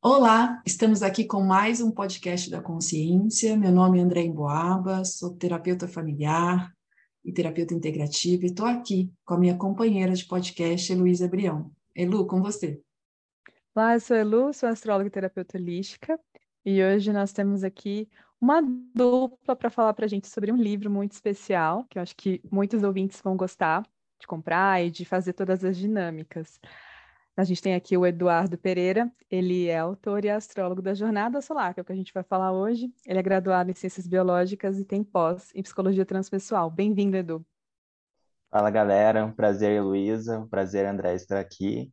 Olá, estamos aqui com mais um podcast da consciência. Meu nome é André Emboaba, sou terapeuta familiar e terapeuta integrativa e estou aqui com a minha companheira de podcast, Heloísa Brião. Elu, com você. Olá, eu sou Elu, sou astróloga e terapeuta holística e hoje nós temos aqui uma dupla para falar para a gente sobre um livro muito especial, que eu acho que muitos ouvintes vão gostar de comprar e de fazer todas as dinâmicas. A gente tem aqui o Eduardo Pereira, ele é autor e astrólogo da Jornada Solar, que é o que a gente vai falar hoje. Ele é graduado em Ciências Biológicas e tem pós em Psicologia Transpessoal. Bem-vindo, Edu. Fala, galera. Um prazer, Heloísa. Um prazer, André, estar aqui.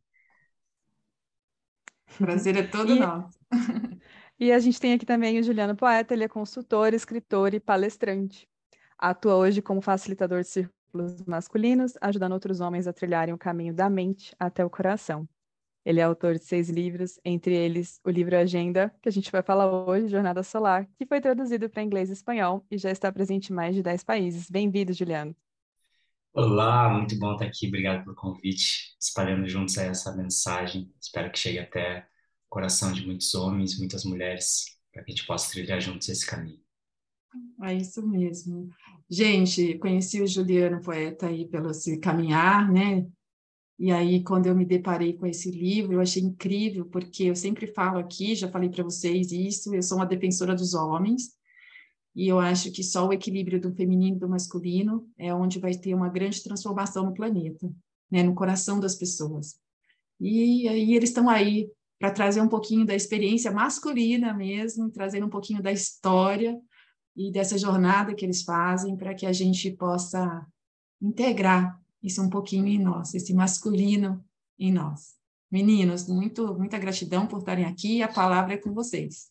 Prazer é todo e... nosso. E a gente tem aqui também o Juliano Poeta, ele é consultor, escritor e palestrante. Atua hoje como facilitador de círculos masculinos, ajudando outros homens a trilharem o caminho da mente até o coração. Ele é autor de seis livros, entre eles o livro Agenda, que a gente vai falar hoje, Jornada Solar, que foi traduzido para inglês e espanhol e já está presente em mais de dez países. Bem-vindo, Juliano. Olá, muito bom estar aqui. Obrigado pelo convite. Espalhando juntos essa mensagem. Espero que chegue até o coração de muitos homens, muitas mulheres, para que a gente possa trilhar juntos esse caminho. É isso mesmo. Gente, conheci o Juliano Poeta aí pelo esse caminhar, né? E aí, quando eu me deparei com esse livro, eu achei incrível, porque eu sempre falo aqui, já falei para vocês isso, eu sou uma defensora dos homens, e eu acho que só o equilíbrio do feminino e do masculino é onde vai ter uma grande transformação no planeta, né, no coração das pessoas. E aí eles estão aí para trazer um pouquinho da experiência masculina mesmo, trazendo um pouquinho da história e dessa jornada que eles fazem para que a gente possa integrar isso um pouquinho em nós, esse masculino em nós. Meninos, muito, muita gratidão por estarem aqui a palavra é com vocês.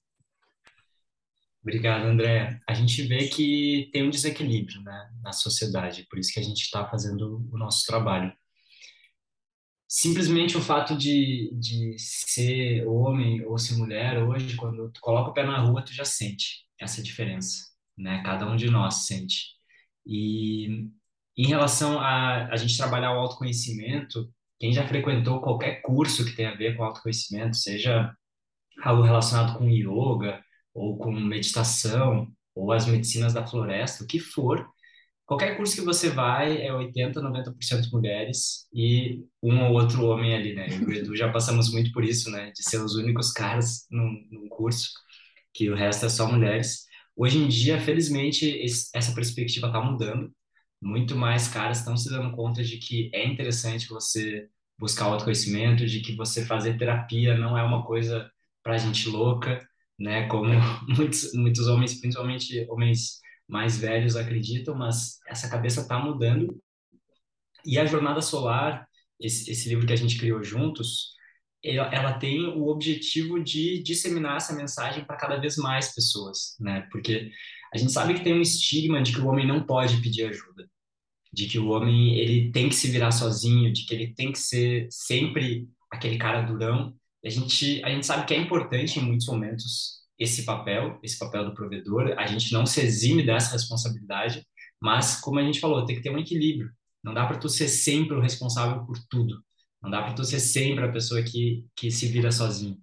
Obrigado, André. A gente vê que tem um desequilíbrio né, na sociedade, por isso que a gente está fazendo o nosso trabalho. Simplesmente o fato de, de ser homem ou ser mulher hoje, quando tu coloca o pé na rua, tu já sente essa diferença, né? Cada um de nós sente. E em relação a a gente trabalhar o autoconhecimento, quem já frequentou qualquer curso que tenha a ver com autoconhecimento, seja algo relacionado com yoga, ou com meditação, ou as medicinas da floresta, o que for, qualquer curso que você vai é 80, 90% mulheres e um ou outro homem ali, né? Eu e o Edu já passamos muito por isso, né? De ser os únicos caras num, num curso, que o resto é só mulheres. Hoje em dia, felizmente, esse, essa perspectiva está mudando muito mais caras estão se dando conta de que é interessante você buscar autoconhecimento, de que você fazer terapia não é uma coisa para gente louca, né? Como muitos, muitos homens, principalmente homens mais velhos, acreditam, mas essa cabeça está mudando. E a Jornada Solar, esse, esse livro que a gente criou juntos, ela, tem o objetivo de disseminar essa mensagem para cada vez mais pessoas, né? Porque a gente sabe que tem um estigma de que o homem não pode pedir ajuda, de que o homem ele tem que se virar sozinho, de que ele tem que ser sempre aquele cara durão. A gente a gente sabe que é importante em muitos momentos esse papel, esse papel do provedor. A gente não se exime dessa responsabilidade, mas como a gente falou, tem que ter um equilíbrio. Não dá para tu ser sempre o responsável por tudo. Não dá para tu ser sempre a pessoa que que se vira sozinho.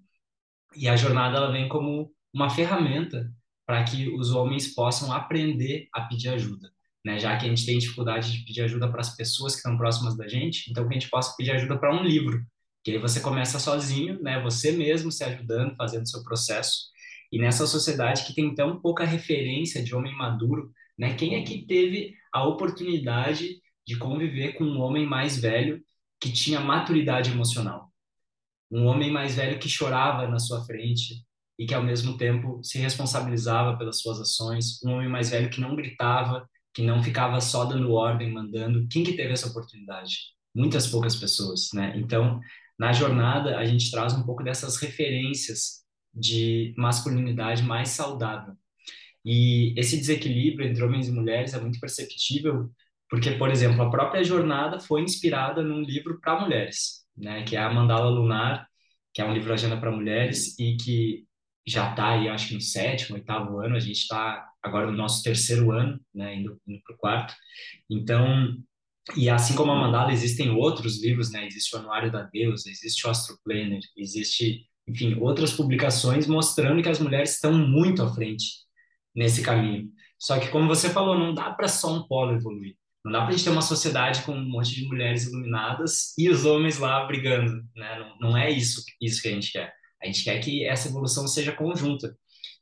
E a jornada ela vem como uma ferramenta para que os homens possam aprender a pedir ajuda, né? Já que a gente tem dificuldade de pedir ajuda para as pessoas que estão próximas da gente, então que a gente possa pedir ajuda para um livro, que aí você começa sozinho, né? Você mesmo se ajudando, fazendo seu processo. E nessa sociedade que tem tão pouca referência de homem maduro, né? Quem é que teve a oportunidade de conviver com um homem mais velho que tinha maturidade emocional? Um homem mais velho que chorava na sua frente, e que ao mesmo tempo se responsabilizava pelas suas ações, um homem mais velho que não gritava, que não ficava só dando ordem, mandando. Quem que teve essa oportunidade? Muitas poucas pessoas, né? Então, na jornada a gente traz um pouco dessas referências de masculinidade mais saudável. E esse desequilíbrio entre homens e mulheres é muito perceptível, porque, por exemplo, a própria jornada foi inspirada num livro para mulheres, né, que é a Mandala Lunar, que é um livro agenda para mulheres e que já está aí, acho que no sétimo, oitavo ano, a gente está agora no nosso terceiro ano, né, indo, indo para o quarto. Então, E assim como a Mandala, existem outros livros, né? Existe o Anuário da Deusa, existe o Astro Planner, existe, enfim, outras publicações mostrando que as mulheres estão muito à frente nesse caminho. Só que, como você falou, não dá para só um polo evoluir. Não dá para a gente ter uma sociedade com um monte de mulheres iluminadas e os homens lá brigando, né? Não, não é isso, isso que a gente quer. A gente quer que essa evolução seja conjunta.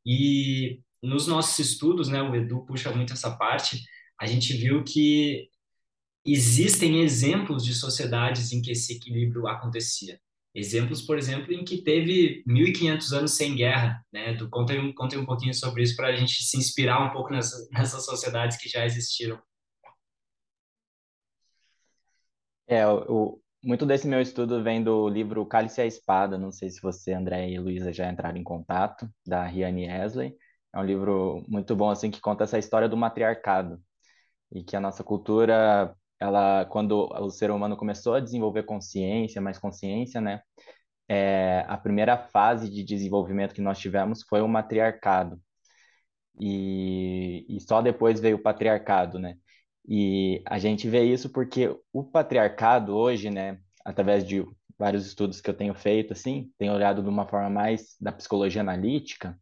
E nos nossos estudos, né, o Edu puxa muito essa parte, a gente viu que existem exemplos de sociedades em que esse equilíbrio acontecia. Exemplos, por exemplo, em que teve 1.500 anos sem guerra. Né? Do, contei, contei um pouquinho sobre isso para a gente se inspirar um pouco nessa, nessas sociedades que já existiram. É, o, muito desse meu estudo vem do livro Cálice e a Espada. Não sei se você, André e Luísa já entraram em contato, da Riane Esley. É um livro muito bom, assim, que conta essa história do matriarcado. E que a nossa cultura ela quando o ser humano começou a desenvolver consciência, mais consciência, né? É, a primeira fase de desenvolvimento que nós tivemos foi o matriarcado. E, e só depois veio o patriarcado, né? E a gente vê isso porque o patriarcado hoje, né, através de vários estudos que eu tenho feito, assim, tenho olhado de uma forma mais da psicologia analítica,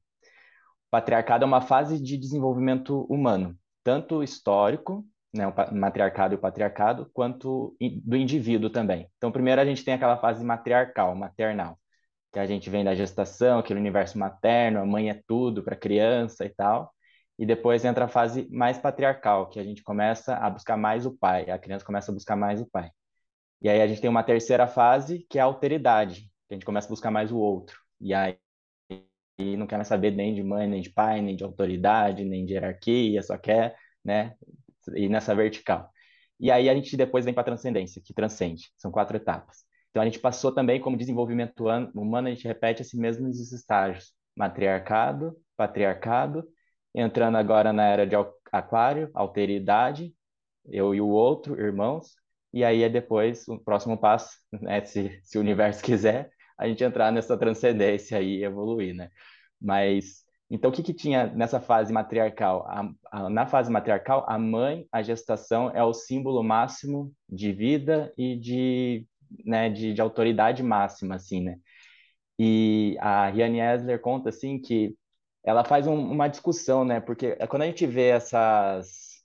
o patriarcado é uma fase de desenvolvimento humano, tanto histórico né, o matriarcado e o patriarcado, quanto do indivíduo também. Então, primeiro a gente tem aquela fase matriarcal, maternal, que a gente vem da gestação, aquele universo materno, a mãe é tudo para a criança e tal. E depois entra a fase mais patriarcal, que a gente começa a buscar mais o pai, a criança começa a buscar mais o pai. E aí a gente tem uma terceira fase, que é a alteridade, que a gente começa a buscar mais o outro. E aí não quer mais saber nem de mãe, nem de pai, nem de autoridade, nem de hierarquia, só quer né, e nessa vertical. E aí a gente depois vem para a transcendência, que transcende. São quatro etapas. Então a gente passou também como desenvolvimento humano, a gente repete esses mesmos estágios: matriarcado, patriarcado, entrando agora na era de aquário, alteridade, eu e o outro, irmãos, e aí é depois o próximo passo, né, se, se o universo quiser, a gente entrar nessa transcendência e evoluir, né? Mas então, o que, que tinha nessa fase matriarcal? A, a, na fase matriarcal, a mãe, a gestação, é o símbolo máximo de vida e de, né, de, de autoridade máxima, assim, né? E a Riane Esler conta, assim, que ela faz um, uma discussão, né? Porque quando a gente vê essas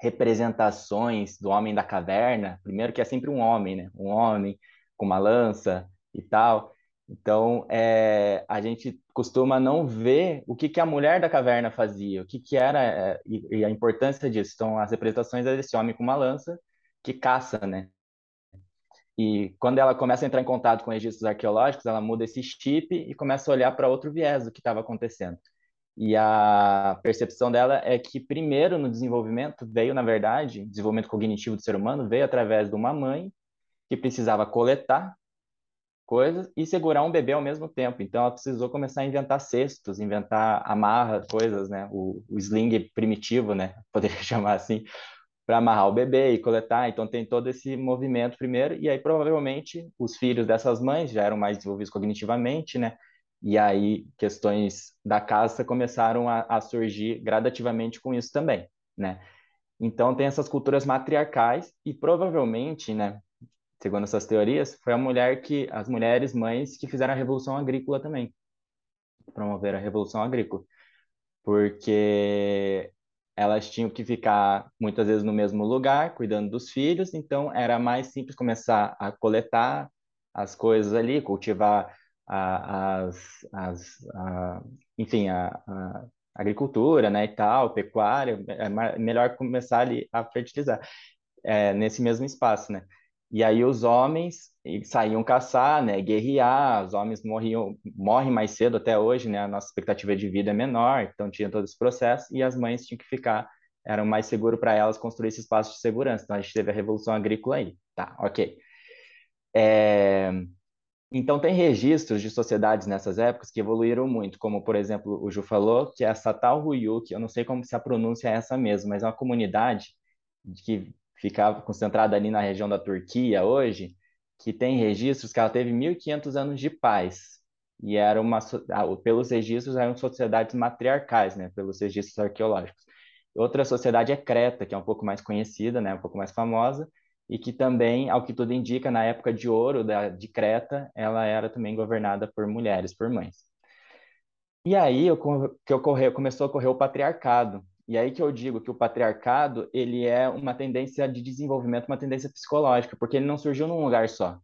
representações do homem da caverna, primeiro que é sempre um homem, né? Um homem com uma lança e tal. Então, é, a gente costuma não ver o que, que a mulher da caverna fazia, o que, que era é, e, e, a importância disso. Então, as representações é desse homem com uma lança que caça, né? E quando ela começa a entrar em contato com registros arqueológicos, ela muda esse chip e começa a olhar para outro viés do que estava acontecendo. E a percepção dela é que, primeiro, no desenvolvimento, veio, na verdade, desenvolvimento cognitivo do ser humano veio através de uma mãe que precisava coletar coisas e segurar um bebê ao mesmo tempo. Então, ela precisou começar a inventar cestos, inventar amarra, coisas, né? O, o sling primitivo, né? Poderia chamar assim, para amarrar o bebê e coletar. Então, tem todo esse movimento primeiro. E aí, provavelmente, os filhos dessas mães já eram mais desenvolvidos cognitivamente, né? E aí, questões da caça começaram a, a surgir gradativamente com isso também, né? Então, tem essas culturas matriarcais e provavelmente, né, segundo essas teorias, foi a mulher que, as mulheres mães que fizeram a revolução agrícola também, promoveram a revolução agrícola, porque elas tinham que ficar muitas vezes no mesmo lugar, cuidando dos filhos, então era mais simples começar a coletar as coisas ali, cultivar a, as, as a, enfim, a, a, agricultura, né, e tal, pecuária, é melhor começar ali a fertilizar é, nesse mesmo espaço, né? E aí os homens saíam caçar, né, guerrear, os homens morriam, morrem mais cedo até hoje, né, a nossa expectativa de vida é menor, então tinha todo esse processo, e as mães tinham que ficar, era mais seguro para elas construir esse espaço de segurança, então a gente teve a Revolução Agrícola aí, tá, ok. É... Então tem registros de sociedades nessas épocas que evoluíram muito, como por exemplo o Ju falou, que é a Satal Huyuk, eu não sei como se a pronúncia é essa mesmo, mas é uma comunidade que ficava concentrada ali na região da Turquia hoje, que tem registros que ela teve 1.500 anos de paz. E era uma, pelos registros, eram sociedades matriarcais, né? pelos registros arqueológicos. Outra sociedade é Creta, que é um pouco mais conhecida, né, um pouco mais famosa, e que também, ao que tudo indica, na época de ouro da, de Creta, ela era também governada por mulheres, por mães. E aí que ocorreu, começou a ocorrer o patriarcado. E aí que eu digo que o patriarcado ele é uma tendência de desenvolvimento, uma tendência psicológica, porque ele não surgiu num lugar só.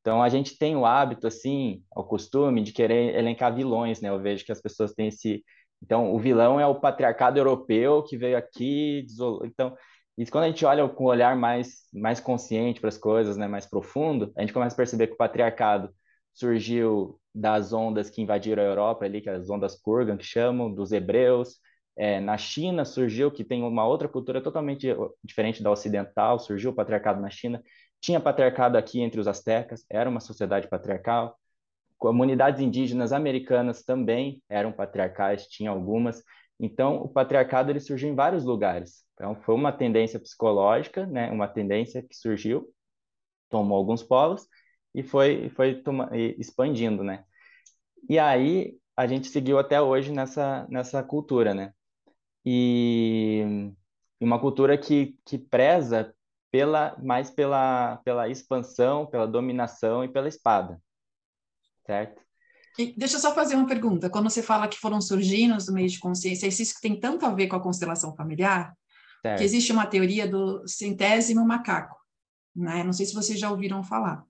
Então a gente tem o hábito assim, o costume de querer elencar vilões, né? Eu vejo que as pessoas têm esse então o vilão é o patriarcado europeu que veio aqui, então isso quando a gente olha com um olhar mais mais consciente para as coisas, né, mais profundo, a gente começa a perceber que o patriarcado surgiu das ondas que invadiram a Europa ali, que é as ondas Kurgan que chamam, dos hebreus. É, na China surgiu, que tem uma outra cultura totalmente diferente da ocidental, surgiu o patriarcado na China. Tinha patriarcado aqui entre os astecas, era uma sociedade patriarcal. Comunidades indígenas americanas também eram patriarcais, tinha algumas. Então, o patriarcado ele surgiu em vários lugares. Então, foi uma tendência psicológica, né, uma tendência que surgiu, tomou alguns polos e foi, foi expandindo, né? E aí a gente seguiu até hoje nessa, nessa cultura, né? E uma cultura que, que preza pela, mais pela, pela expansão, pela dominação e pela espada, certo? E deixa eu só fazer uma pergunta. Quando você fala que foram surgindo do meio de consciência, isso tem tanto a ver com a constelação familiar, certo. que existe uma teoria do centésimo macaco, né? Não sei se vocês já ouviram falar.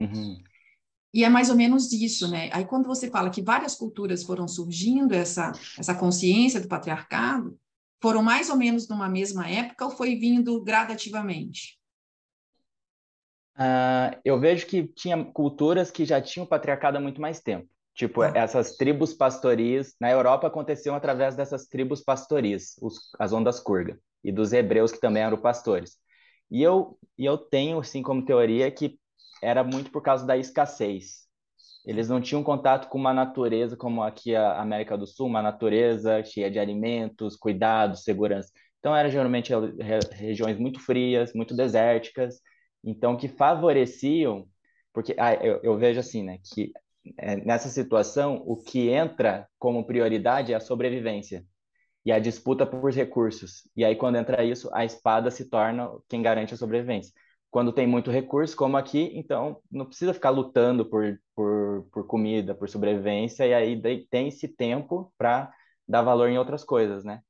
Uhum. E é mais ou menos isso, né? Aí quando você fala que várias culturas foram surgindo, essa, essa consciência do patriarcado, foram mais ou menos numa mesma época ou foi vindo gradativamente? Uh, eu vejo que tinha culturas que já tinham patriarcado há muito mais tempo. Tipo, ah. essas tribos pastoris, na Europa aconteciam através dessas tribos pastoris, os, as ondas Kurga, e dos hebreus que também eram pastores. E eu, e eu tenho, assim, como teoria que era muito por causa da escassez. Eles não tinham contato com uma natureza como aqui a América do Sul, uma natureza cheia de alimentos, cuidados, segurança. Então, eram geralmente regiões muito frias, muito desérticas, então que favoreciam, porque ah, eu, eu, vejo assim, né, que é, nessa situação o que entra como prioridade é a sobrevivência e a disputa por recursos. E aí, quando entra isso, a espada se torna quem garante a sobrevivência quando tem muito recurso, como aqui, então não precisa ficar lutando por, por, por comida, por sobrevivência, e aí tem esse tempo para dar valor em outras coisas, né?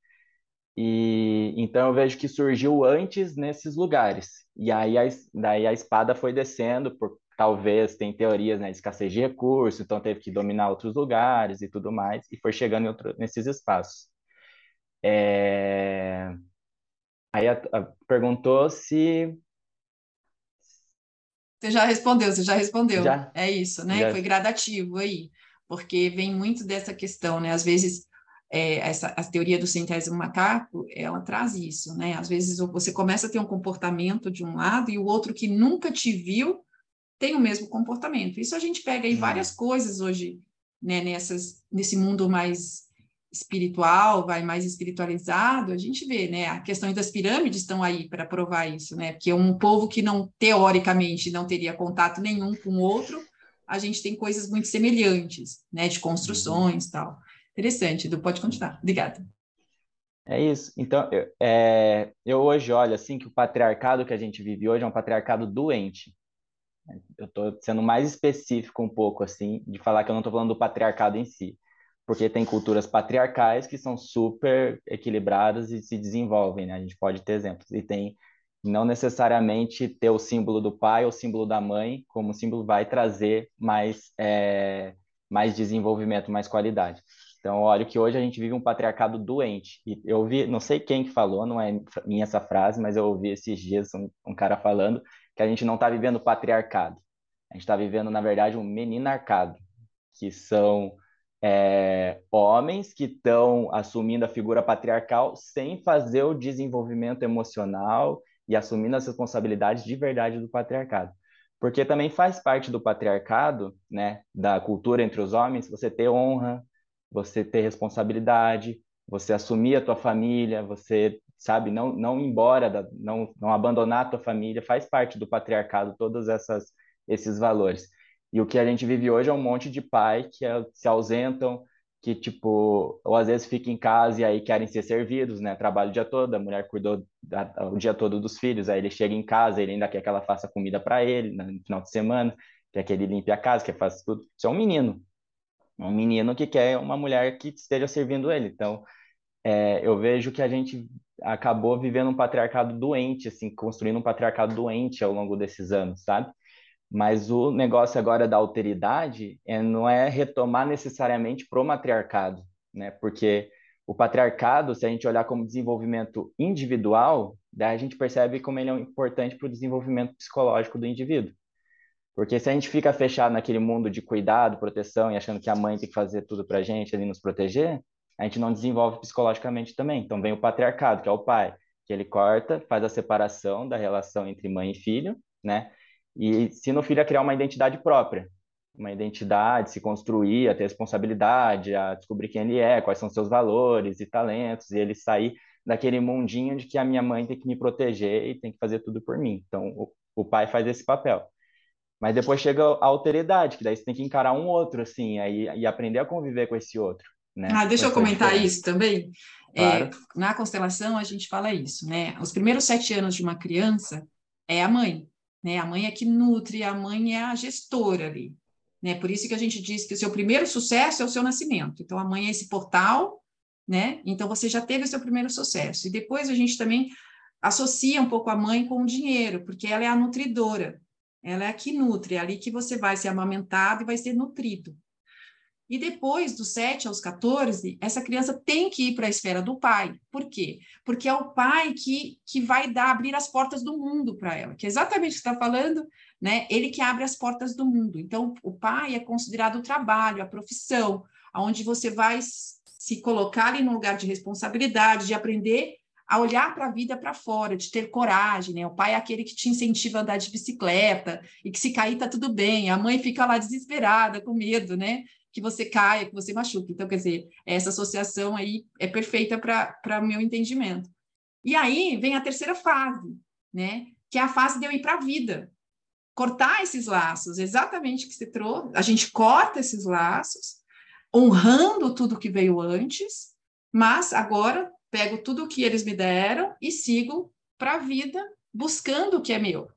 E então eu vejo que surgiu antes nesses lugares. E aí a, daí a espada foi descendo por talvez tem teorias, né, de escassez de recursos, então teve que dominar outros lugares e tudo mais, e foi chegando outro, nesses espaços. É... Aí a, a, perguntou se você já respondeu, você já respondeu. Já? É isso, né? Já. Foi gradativo aí, porque vem muito dessa questão, né? Às vezes, é, essa, a teoria do centésimo macaco, ela traz isso, né? Às vezes você começa a ter um comportamento de um lado e o outro que nunca te viu tem o mesmo comportamento. Isso a gente pega em uhum. várias coisas hoje, né? Nessas, nesse mundo mais espiritual, vai mais espiritualizado, a gente vê, né? A questão das pirâmides estão aí para provar isso, né? Porque um povo que não teoricamente não teria contato nenhum com o outro, a gente tem coisas muito semelhantes, né? De construções, uhum. tal. Interessante, Edu, pode continuar. Obrigada. É isso. Então, eu, é, eu hoje olho assim que o patriarcado que a gente vive hoje é um patriarcado doente. Eu estou sendo mais específico um pouco assim de falar que eu não estou falando do patriarcado em si porque tem culturas patriarcais que são super equilibradas e se desenvolvem, né? A gente pode ter exemplos. E tem não necessariamente ter o símbolo do pai ou o símbolo da mãe como símbolo vai trazer mais, é, mais desenvolvimento, mais qualidade. Então, olha que hoje a gente vive um patriarcado doente. E eu vi, não sei quem que falou, não é minha essa frase, mas eu ouvi esses dias um, um cara falando que a gente não está vivendo patriarcado. A gente está vivendo, na verdade, um meninarcado, que são é, homens que estão assumindo a figura patriarcal sem fazer o desenvolvimento emocional e assumindo as responsabilidades de verdade do patriarcado. Porque também faz parte do patriarcado, né, da cultura entre os homens, você ter honra, você ter responsabilidade, você assumir a tua família, você, sabe, não, não ir embora, da, não, não abandonar a tua família, faz parte do patriarcado todos essas, esses valores. E o que a gente vive hoje é um monte de pai que é, se ausentam, que, tipo, ou às vezes fica em casa e aí querem ser servidos, né? Trabalho o dia todo, a mulher cuidou o dia todo dos filhos, aí ele chega em casa, ele ainda quer que ela faça comida para ele no final de semana, quer que ele limpe a casa, quer fazer tudo. Isso é um menino. Um menino que quer uma mulher que esteja servindo ele. Então, é, eu vejo que a gente acabou vivendo um patriarcado doente, assim, construindo um patriarcado doente ao longo desses anos, sabe? Mas o negócio agora da alteridade é, não é retomar necessariamente pro matriarcado, né? Porque o patriarcado, se a gente olhar como desenvolvimento individual, daí a gente percebe como ele é importante para o desenvolvimento psicológico do indivíduo. Porque se a gente fica fechado naquele mundo de cuidado, proteção e achando que a mãe tem que fazer tudo para a gente ali nos proteger, a gente não desenvolve psicologicamente também. Então vem o patriarcado, que é o pai, que ele corta, faz a separação da relação entre mãe e filho, né? E ensina o filho a criar uma identidade própria, uma identidade, se construir, a ter responsabilidade, a descobrir quem ele é, quais são seus valores e talentos, e ele sair daquele mundinho de que a minha mãe tem que me proteger e tem que fazer tudo por mim. Então, o, o pai faz esse papel. Mas depois chega a alteridade, que daí você tem que encarar um outro, assim, aí, e aprender a conviver com esse outro. Né? Ah, deixa eu comentar isso também. É, claro. É, na constelação, a gente fala isso, né? Os primeiros sete anos de uma criança é a mãe. Né? A mãe é que nutre, a mãe é a gestora ali. Né? Por isso que a gente diz que o seu primeiro sucesso é o seu nascimento. Então, a mãe é esse portal, né? Então, você já teve o seu primeiro sucesso. E depois a gente também associa um pouco a mãe com o dinheiro, porque ela é a nutridora. Ela é a que nutre, é ali que você vai ser amamentado e vai ser nutrido. E depois, dos 7 aos 14, essa criança tem que ir para a esfera do pai. Por quê? Porque é o pai que, que vai dar, abrir as portas do mundo para ela, que é exatamente o que está falando, né? Ele que abre as portas do mundo. Então, o pai é considerado o trabalho, a profissão, aonde você vai se colocar ali no lugar de responsabilidade, de aprender a olhar para a vida para fora, de ter coragem, né? O pai é aquele que te incentiva a andar de bicicleta e que se cair tá tudo bem. A mãe fica lá desesperada, com medo, né? Que você caia, que você machuque. Então, quer dizer, essa associação aí é perfeita para o meu entendimento. E aí vem a terceira fase, né? Que é a fase de eu ir para a vida. Cortar esses laços, exatamente o que você trouxe. A gente corta esses laços, honrando tudo que veio antes, mas agora pego tudo o que eles me deram e sigo para a vida, buscando o que é meu.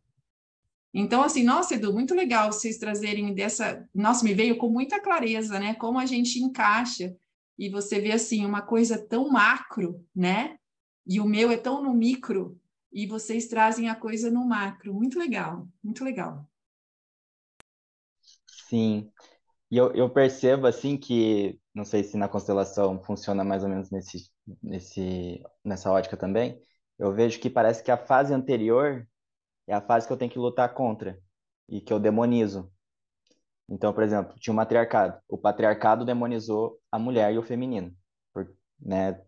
Então, assim, nossa, Edu, muito legal vocês trazerem dessa. Nossa, me veio com muita clareza, né? Como a gente encaixa e você vê, assim, uma coisa tão macro, né? E o meu é tão no micro, e vocês trazem a coisa no macro. Muito legal, muito legal. Sim. E eu, eu percebo, assim, que, não sei se na constelação funciona mais ou menos nesse, nesse, nessa ótica também, eu vejo que parece que a fase anterior é a fase que eu tenho que lutar contra e que eu demonizo. Então, por exemplo, tinha o matriarcado. O patriarcado demonizou a mulher e o feminino, por, né,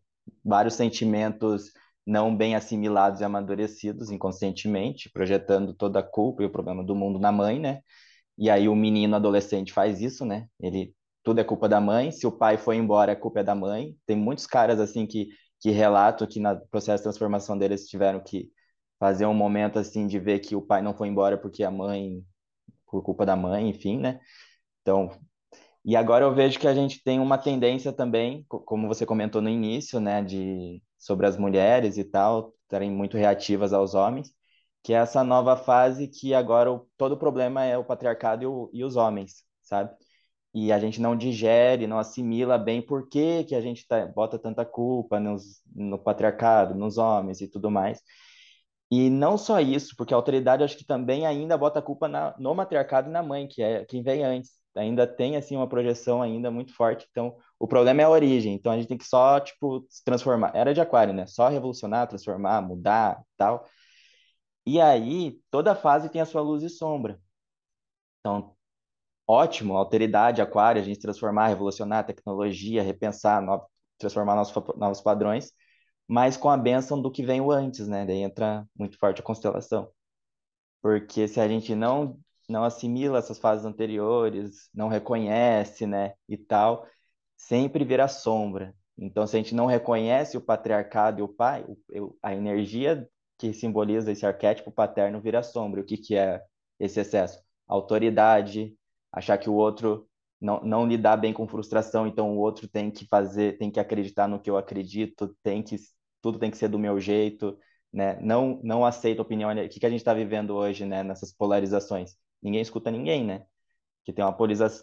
vários sentimentos não bem assimilados e amadurecidos inconscientemente, projetando toda a culpa e o problema do mundo na mãe, né? E aí o menino adolescente faz isso, né? Ele tudo é culpa da mãe, se o pai foi embora, a culpa é da mãe. Tem muitos caras assim que que relatam que no processo de transformação deles tiveram que fazer um momento assim de ver que o pai não foi embora porque a mãe, por culpa da mãe, enfim, né? Então, e agora eu vejo que a gente tem uma tendência também, como você comentou no início, né, de sobre as mulheres e tal, estarem muito reativas aos homens, que é essa nova fase que agora o, todo o problema é o patriarcado e, o, e os homens, sabe? E a gente não digere, não assimila bem por que, que a gente tá, bota tanta culpa nos, no patriarcado, nos homens e tudo mais. E não só isso, porque a autoridade acho que também ainda bota a culpa na, no matriarcado e na mãe, que é quem vem antes. Ainda tem assim uma projeção ainda muito forte. Então, o problema é a origem. Então a gente tem que só tipo se transformar. Era de aquário, né? Só revolucionar, transformar, mudar, tal. E aí, toda fase tem a sua luz e sombra. Então, ótimo, alteridade, aquário, a gente transformar, revolucionar a tecnologia, repensar, no, transformar novos padrões mas com a bênção do que veio antes, né? Daí entra muito forte a constelação. Porque se a gente não não assimila essas fases anteriores, não reconhece, né, e tal, sempre vira sombra. Então, se a gente não reconhece o patriarcado e o pai, a energia que simboliza esse arquétipo paterno vira sombra. O que, que é esse excesso? Autoridade, achar que o outro não, não lidar bem com frustração, então o outro tem que fazer, tem que acreditar no que eu acredito, tem que tudo tem que ser do meu jeito, né? Não não aceito opinião, o que que a gente está vivendo hoje, né, nessas polarizações? Ninguém escuta ninguém, né? Que tem uma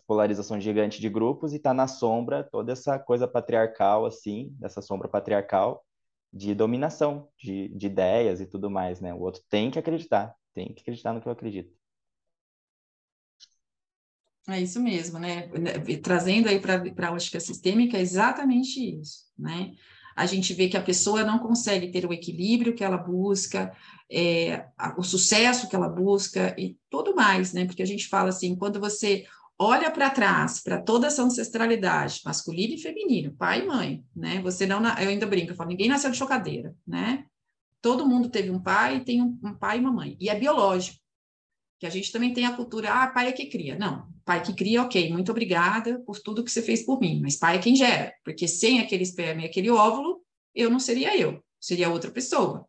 polarização gigante de grupos e está na sombra toda essa coisa patriarcal assim, dessa sombra patriarcal de dominação, de, de ideias e tudo mais, né? O outro tem que acreditar, tem que acreditar no que eu acredito. É isso mesmo, né? Trazendo aí para a ótica sistêmica, é exatamente isso, né? A gente vê que a pessoa não consegue ter o equilíbrio que ela busca, é, o sucesso que ela busca e tudo mais, né? Porque a gente fala assim, quando você olha para trás, para toda essa ancestralidade, masculino e feminino, pai e mãe, né? Você não, eu ainda brinco, eu falo, ninguém nasceu de chocadeira, né? Todo mundo teve um pai, tem um, um pai e uma mãe, e é biológico que a gente também tem a cultura, ah, pai é que cria. Não, pai que cria, ok, muito obrigada por tudo que você fez por mim, mas pai é quem gera, porque sem aquele esperma e aquele óvulo, eu não seria eu, seria outra pessoa.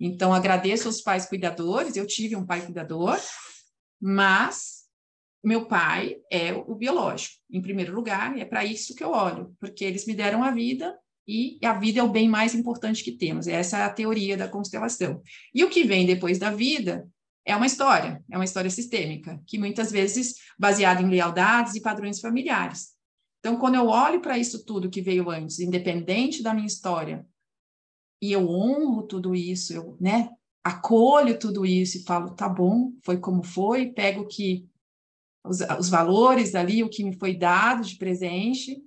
Então, agradeço aos pais cuidadores, eu tive um pai cuidador, mas meu pai é o biológico, em primeiro lugar, é para isso que eu olho, porque eles me deram a vida e a vida é o bem mais importante que temos. Essa é a teoria da constelação. E o que vem depois da vida é uma história, é uma história sistêmica, que muitas vezes baseada em lealdades e padrões familiares. Então, quando eu olho para isso tudo que veio antes, independente da minha história, e eu honro tudo isso, eu, né, acolho tudo isso e falo, tá bom, foi como foi, pego que os, os valores ali, o que me foi dado de presente,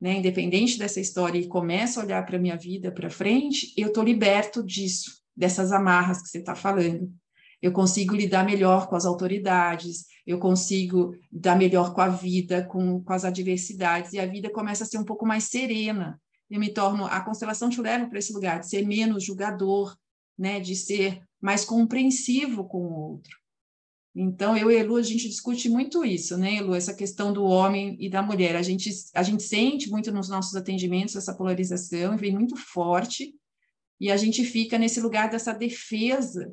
né, independente dessa história, e começo a olhar para a minha vida para frente, eu estou liberto disso, dessas amarras que você está falando eu consigo lidar melhor com as autoridades, eu consigo lidar melhor com a vida, com, com as adversidades, e a vida começa a ser um pouco mais serena. Eu me torno, a constelação te leva para esse lugar de ser menos julgador, né, de ser mais compreensivo com o outro. Então, eu e a Elu, a gente discute muito isso, né, Elu? Essa questão do homem e da mulher. A gente, a gente sente muito nos nossos atendimentos essa polarização, vem muito forte, e a gente fica nesse lugar dessa defesa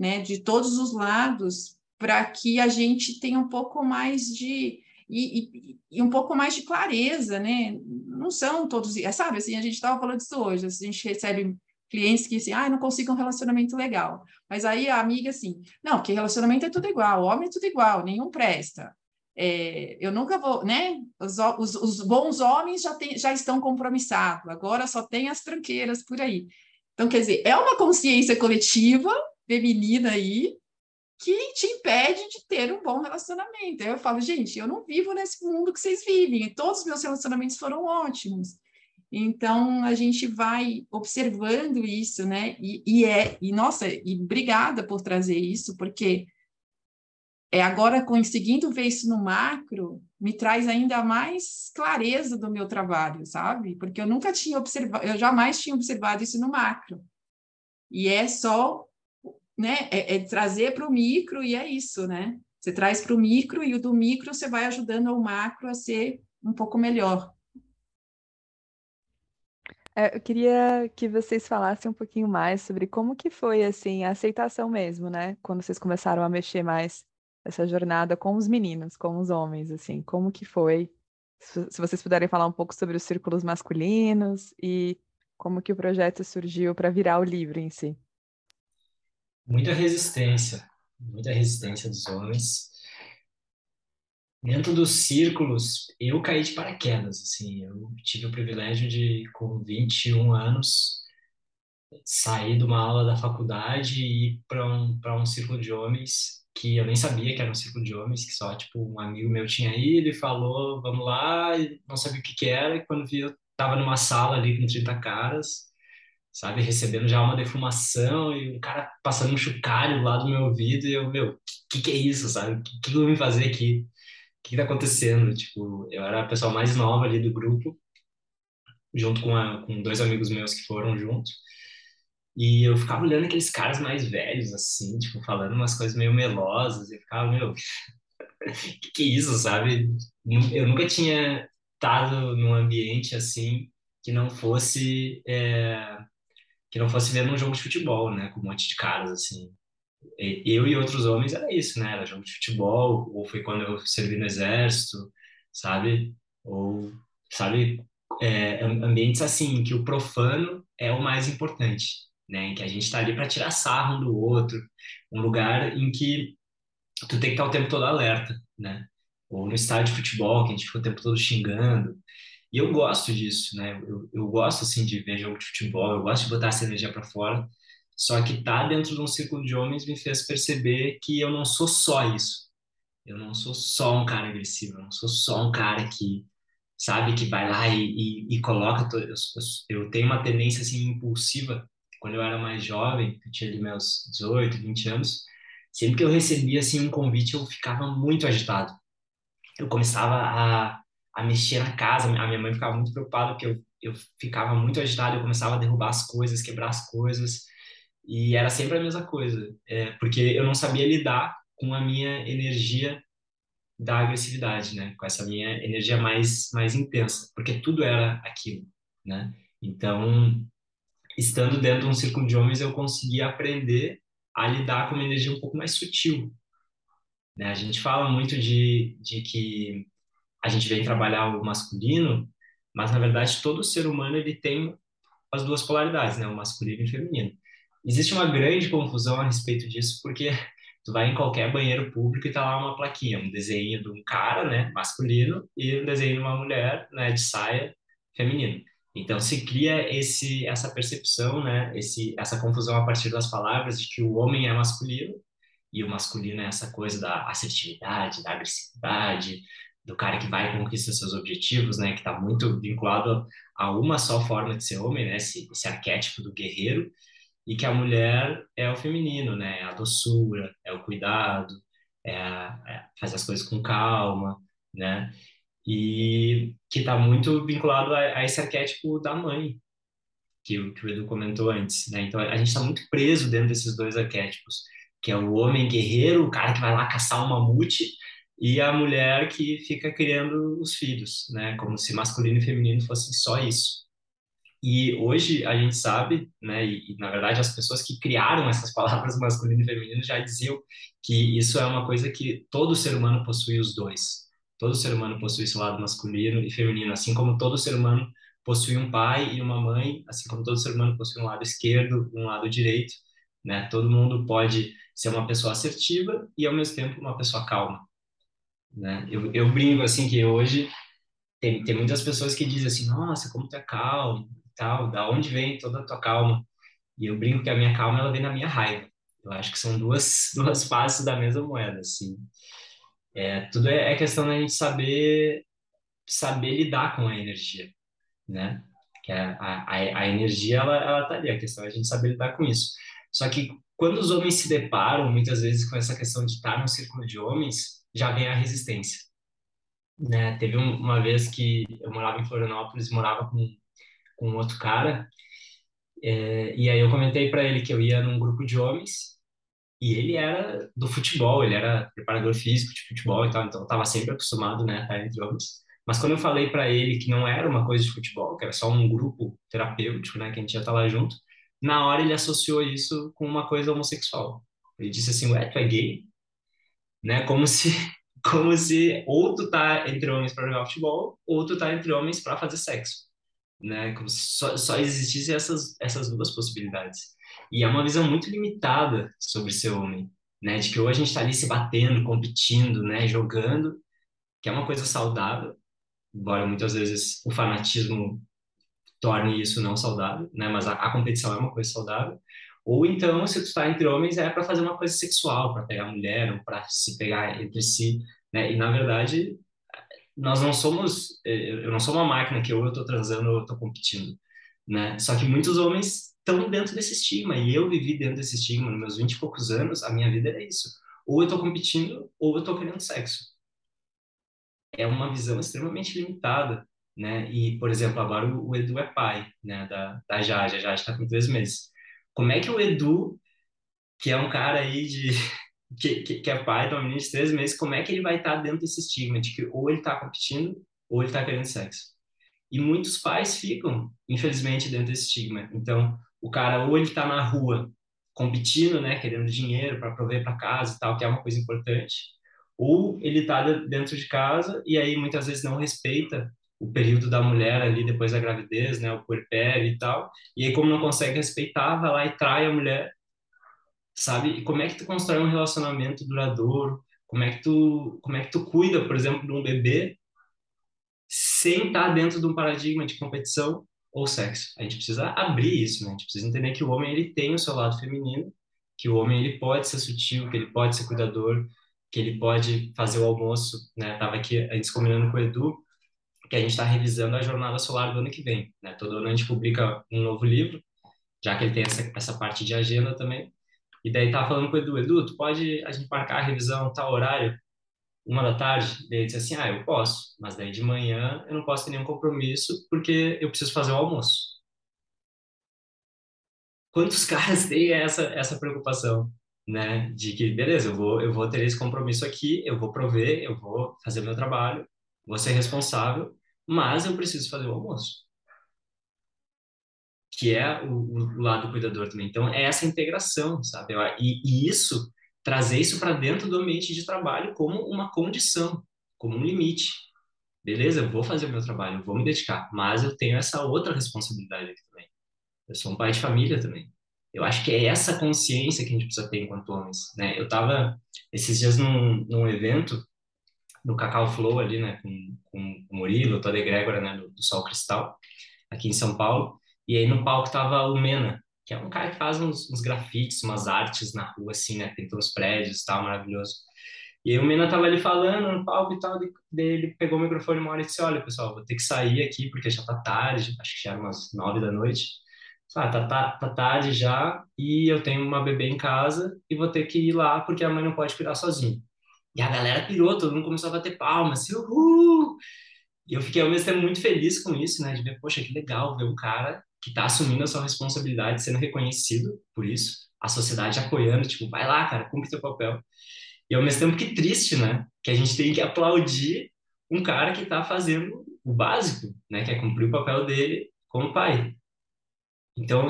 né, de todos os lados, para que a gente tenha um pouco mais de e, e, e, um pouco mais de clareza, né? Não são todos, é, sabe? Assim, a gente estava falando disso hoje. A gente recebe clientes que assim, ah, não consigo um relacionamento legal. Mas aí a amiga assim, não, porque relacionamento é tudo igual, homem é tudo igual, nenhum presta. É, eu nunca vou, né? Os, os, os bons homens já, tem, já estão compromissados, agora só tem as tranqueiras por aí. Então, quer dizer, é uma consciência coletiva feminina aí que te impede de ter um bom relacionamento. Eu falo, gente, eu não vivo nesse mundo que vocês vivem, todos os meus relacionamentos foram ótimos. Então a gente vai observando isso, né? E, e é, e nossa, e obrigada por trazer isso, porque é agora conseguindo ver isso no macro me traz ainda mais clareza do meu trabalho, sabe? Porque eu nunca tinha observado, eu jamais tinha observado isso no macro. E é só né, é, é trazer para o micro e é isso, né? Você traz para o micro e o do micro você vai ajudando o macro a ser um pouco melhor. É, eu queria que vocês falassem um pouquinho mais sobre como que foi assim a aceitação mesmo, né? Quando vocês começaram a mexer mais essa jornada com os meninos, com os homens, assim, como que foi? Se vocês puderem falar um pouco sobre os círculos masculinos e como que o projeto surgiu para virar o livro em si muita resistência, muita resistência dos homens. Dentro dos círculos, eu caí de paraquedas, assim, eu tive o privilégio de, com 21 anos, sair de uma aula da faculdade e ir para um, um círculo de homens que eu nem sabia que era um círculo de homens, que só, tipo, um amigo meu tinha ido e falou, vamos lá, e não sabia o que que era, e quando vi, eu estava numa sala ali com 30 caras, sabe, recebendo já uma defumação e um cara passando um chocalho lá do meu ouvido e eu, meu, que que é isso, sabe? O que, que eu vim fazer aqui? O que, que tá acontecendo? Tipo, eu era a pessoa mais nova ali do grupo, junto com, a, com dois amigos meus que foram juntos. E eu ficava olhando aqueles caras mais velhos, assim, tipo, falando umas coisas meio melosas. E eu ficava, meu, que que é isso, sabe? Eu nunca tinha estado num ambiente assim que não fosse é, que não fosse ver num jogo de futebol, né? Com um monte de caras, assim. Eu e outros homens era isso, né? Era jogo de futebol, ou foi quando eu servi no exército, sabe? Ou, sabe, é, ambientes assim, que o profano é o mais importante, né? Em que a gente está ali para tirar sarro um do outro, um lugar em que tu tem que estar o tempo todo alerta, né? Ou no estádio de futebol, que a gente fica o tempo todo xingando. E eu gosto disso, né? Eu, eu gosto, assim, de ver jogo de futebol, eu gosto de botar essa energia para fora. Só que estar tá dentro de um círculo de homens me fez perceber que eu não sou só isso. Eu não sou só um cara agressivo, eu não sou só um cara que, sabe, que vai lá e, e, e coloca. To... Eu, eu, tenho uma tendência, assim, impulsiva. Quando eu era mais jovem, eu tinha ali meus 18, 20 anos, sempre que eu recebia, assim, um convite, eu ficava muito agitado. Eu começava a, a mexer na casa, a minha mãe ficava muito preocupada porque eu, eu ficava muito agitado, eu começava a derrubar as coisas, quebrar as coisas, e era sempre a mesma coisa, é, porque eu não sabia lidar com a minha energia da agressividade, né? Com essa minha energia mais mais intensa, porque tudo era aquilo, né? Então, estando dentro de um círculo de homens, eu conseguia aprender a lidar com uma energia um pouco mais sutil. Né? A gente fala muito de, de que a gente vem trabalhar o masculino, mas na verdade todo ser humano ele tem as duas polaridades, né? O masculino e o feminino. Existe uma grande confusão a respeito disso, porque tu vai em qualquer banheiro público e tá lá uma plaquinha, um desenho de um cara, né, masculino, e um desenho de uma mulher, né, de saia, feminino. Então se cria esse essa percepção, né, esse essa confusão a partir das palavras de que o homem é masculino e o masculino é essa coisa da assertividade, da agressividade, do cara que vai conquistar seus objetivos, né, que está muito vinculado a uma só forma de ser homem, né, esse, esse arquétipo do guerreiro, e que a mulher é o feminino, né? É a doçura, é o cuidado, é, a, é fazer as coisas com calma, né? E que está muito vinculado a, a, esse arquétipo da mãe, que, que o Edu comentou antes, né? Então a gente está muito preso dentro desses dois arquétipos, que é o homem guerreiro, o cara que vai lá caçar um mamute, e a mulher que fica criando os filhos, né? Como se masculino e feminino fossem só isso. E hoje a gente sabe, né, e, e, na verdade as pessoas que criaram essas palavras masculino e feminino já diziam que isso é uma coisa que todo ser humano possui os dois. Todo ser humano possui esse lado masculino e feminino, assim como todo ser humano possui um pai e uma mãe, assim como todo ser humano possui um lado esquerdo, um lado direito, né? Todo mundo pode ser uma pessoa assertiva e ao mesmo tempo uma pessoa calma, né? Eu, eu brinco assim que hoje tem, tem muitas pessoas que dizem assim, nossa, como tu é calmo, tal, da onde vem toda a tua calma? E eu brinco que a minha calma ela vem na minha raiva. Eu acho que são duas duas faces da mesma moeda, assim. É, tudo é, é questão da gente saber saber lidar com a energia, né? Que a, a, a energia ela ela tá ali, a questão é a gente saber lidar com isso. Só que quando os homens se deparam muitas vezes com essa questão de estar num círculo de homens, já vem a resistência. Né? Teve um, uma vez que eu morava em Florianópolis, morava com com outro cara. É, e aí eu comentei para ele que eu ia num grupo de homens e ele era do futebol, ele era preparador físico de futebol e tal, então estava sempre acostumado, né, a estar entre homens. Mas quando eu falei para ele que não era uma coisa de futebol, que era só um grupo terapêutico, né, que a gente ia estar lá junto, na hora ele associou isso com uma coisa homossexual. Ele disse assim, ué, tu é gay? Né, como se como se ou tu tá entre homens para jogar futebol, ou tu tá entre homens para fazer sexo né? Como se só, só existissem essas, essas duas possibilidades. E é uma visão muito limitada sobre ser homem, né? De que hoje a gente está ali se batendo, competindo, né? Jogando, que é uma coisa saudável, embora muitas vezes o fanatismo torne isso não saudável, né? Mas a, a competição é uma coisa saudável. Ou então, se tu está entre homens, é para fazer uma coisa sexual, para pegar mulher, ou para se pegar entre si, né? E na verdade, nós não somos, eh, eu não sou uma máquina que ou eu estou transando ou eu estou competindo, né? Só que muitos homens estão dentro desse estigma e eu vivi dentro desse estigma nos meus 20 e poucos anos, a minha vida era isso. Ou eu estou competindo ou eu estou querendo sexo. É uma visão extremamente limitada, né? E, por exemplo, agora o, Edu é pai, né? Da, da Jade, a Jade está com três meses. Como é que o Edu, que é um cara aí de que, que, que é pai de uma menina de três meses, como é que ele vai estar dentro desse estigma de que ou ele está competindo ou ele está querendo sexo? E muitos pais ficam, infelizmente, dentro desse estigma. Então, o cara ou ele está na rua competindo, né, querendo dinheiro para prover para casa e tal, que é uma coisa importante, ou ele está dentro de casa e aí muitas vezes não respeita o período da mulher ali depois da gravidez, né, o puerpério e tal. E aí como não consegue respeitar, vai lá e trai a mulher, sabe? E como é que tu constrói um relacionamento duradouro? Como é que tu como é que tu cuida, por exemplo, de um bebê sem estar dentro de um paradigma de competição ou sexo? A gente precisa abrir isso, né? A gente precisa entender que o homem ele tem o seu lado feminino, que o homem ele pode ser sutil, que ele pode ser cuidador, que ele pode fazer o almoço, né? Tava aqui antes combinando com o Edu, que a gente está revisando a jornada solar do ano que vem, né? Todo ano a gente publica um novo livro, já que ele tem essa, essa parte de agenda também. E daí tá falando com o Edu, Edu, tu pode a gente marcar a revisão tal horário, uma da tarde? Daí ele disse assim, ah, eu posso, mas daí de manhã eu não posso ter nenhum compromisso porque eu preciso fazer o almoço. Quantos caras têm essa essa preocupação? né? De que, beleza, eu vou, eu vou ter esse compromisso aqui, eu vou prover, eu vou fazer meu trabalho, vou ser responsável, mas eu preciso fazer o almoço. Que é o, o lado cuidador também. Então, é essa integração, sabe? E, e isso, trazer isso para dentro do ambiente de trabalho como uma condição, como um limite. Beleza, eu vou fazer o meu trabalho, eu vou me dedicar, mas eu tenho essa outra responsabilidade aqui também. Eu sou um pai de família também. Eu acho que é essa consciência que a gente precisa ter enquanto homens, né? Eu estava esses dias num, num evento no Cacau Flow ali, né, com, Murilo, toda a egrégora, né, do, do Sol Cristal, aqui em São Paulo, e aí no palco tava o Mena, que é um cara que faz uns, uns grafites, umas artes na rua, assim, né, tem uns prédios e tal, maravilhoso. E aí o Mena tava ali falando no palco e tal, daí ele pegou o microfone uma hora e disse, olha, pessoal, vou ter que sair aqui porque já tá tarde, acho que já era umas nove da noite, ah, tá, tá, tá tarde já e eu tenho uma bebê em casa e vou ter que ir lá porque a mãe não pode cuidar sozinha. E a galera pirou, todo mundo começou a bater palmas, assim, uhul! E eu fiquei ao mesmo tempo muito feliz com isso, né? De ver, poxa, que legal ver um cara que tá assumindo a sua responsabilidade, sendo reconhecido por isso, a sociedade apoiando, tipo, vai lá, cara, cumpre teu papel. E ao mesmo tempo que triste, né? Que a gente tem que aplaudir um cara que tá fazendo o básico, né? Que é cumprir o papel dele como pai. Então,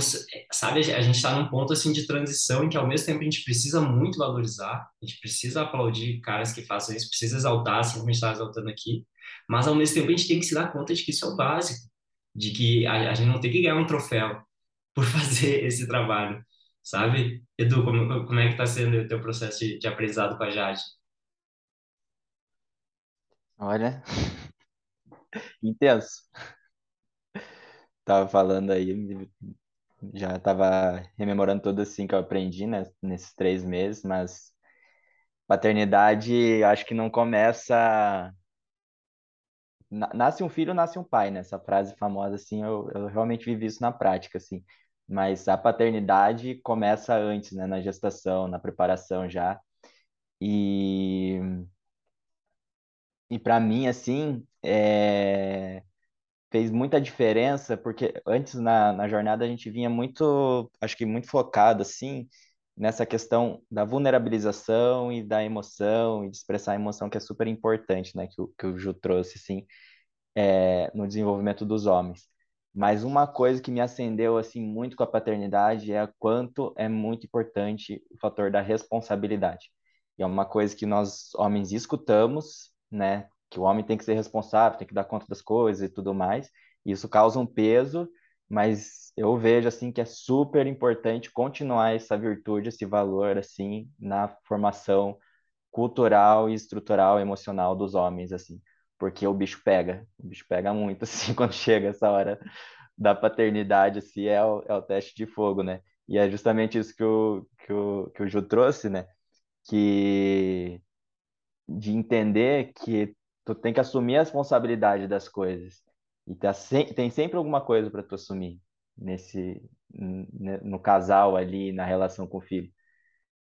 sabe, a gente está num ponto assim de transição em que ao mesmo tempo a gente precisa muito valorizar, a gente precisa aplaudir caras que façam isso, precisa exaltar, assim como a gente está exaltando aqui, mas ao mesmo tempo a gente tem que se dar conta de que isso é o básico, de que a, a gente não tem que ganhar um troféu por fazer esse trabalho, sabe? Edu, como, como é que está sendo o teu processo de, de aprendizado com a Jade? Olha, intenso tava falando aí, já tava rememorando tudo assim que eu aprendi, né, nesses três meses, mas paternidade acho que não começa nasce um filho, nasce um pai, né? Essa frase famosa, assim, eu, eu realmente vivi isso na prática, assim. Mas a paternidade começa antes, né? Na gestação, na preparação já. E, e para mim, assim, é fez muita diferença, porque antes na, na jornada a gente vinha muito, acho que muito focado, assim, nessa questão da vulnerabilização e da emoção, e de expressar a emoção, que é super importante, né, que o, que o Ju trouxe, assim, é, no desenvolvimento dos homens. Mas uma coisa que me acendeu, assim, muito com a paternidade é quanto é muito importante o fator da responsabilidade. E é uma coisa que nós, homens, escutamos, né, que o homem tem que ser responsável, tem que dar conta das coisas e tudo mais. Isso causa um peso, mas eu vejo assim que é super importante continuar essa virtude, esse valor assim na formação cultural e estrutural emocional dos homens assim, porque o bicho pega, o bicho pega muito assim quando chega essa hora da paternidade assim, é o, é o teste de fogo, né? E é justamente isso que o, que o, que o Ju trouxe, né? Que de entender que tu tem que assumir a responsabilidade das coisas. E tá se... tem sempre alguma coisa para tu assumir nesse no casal ali, na relação com o filho.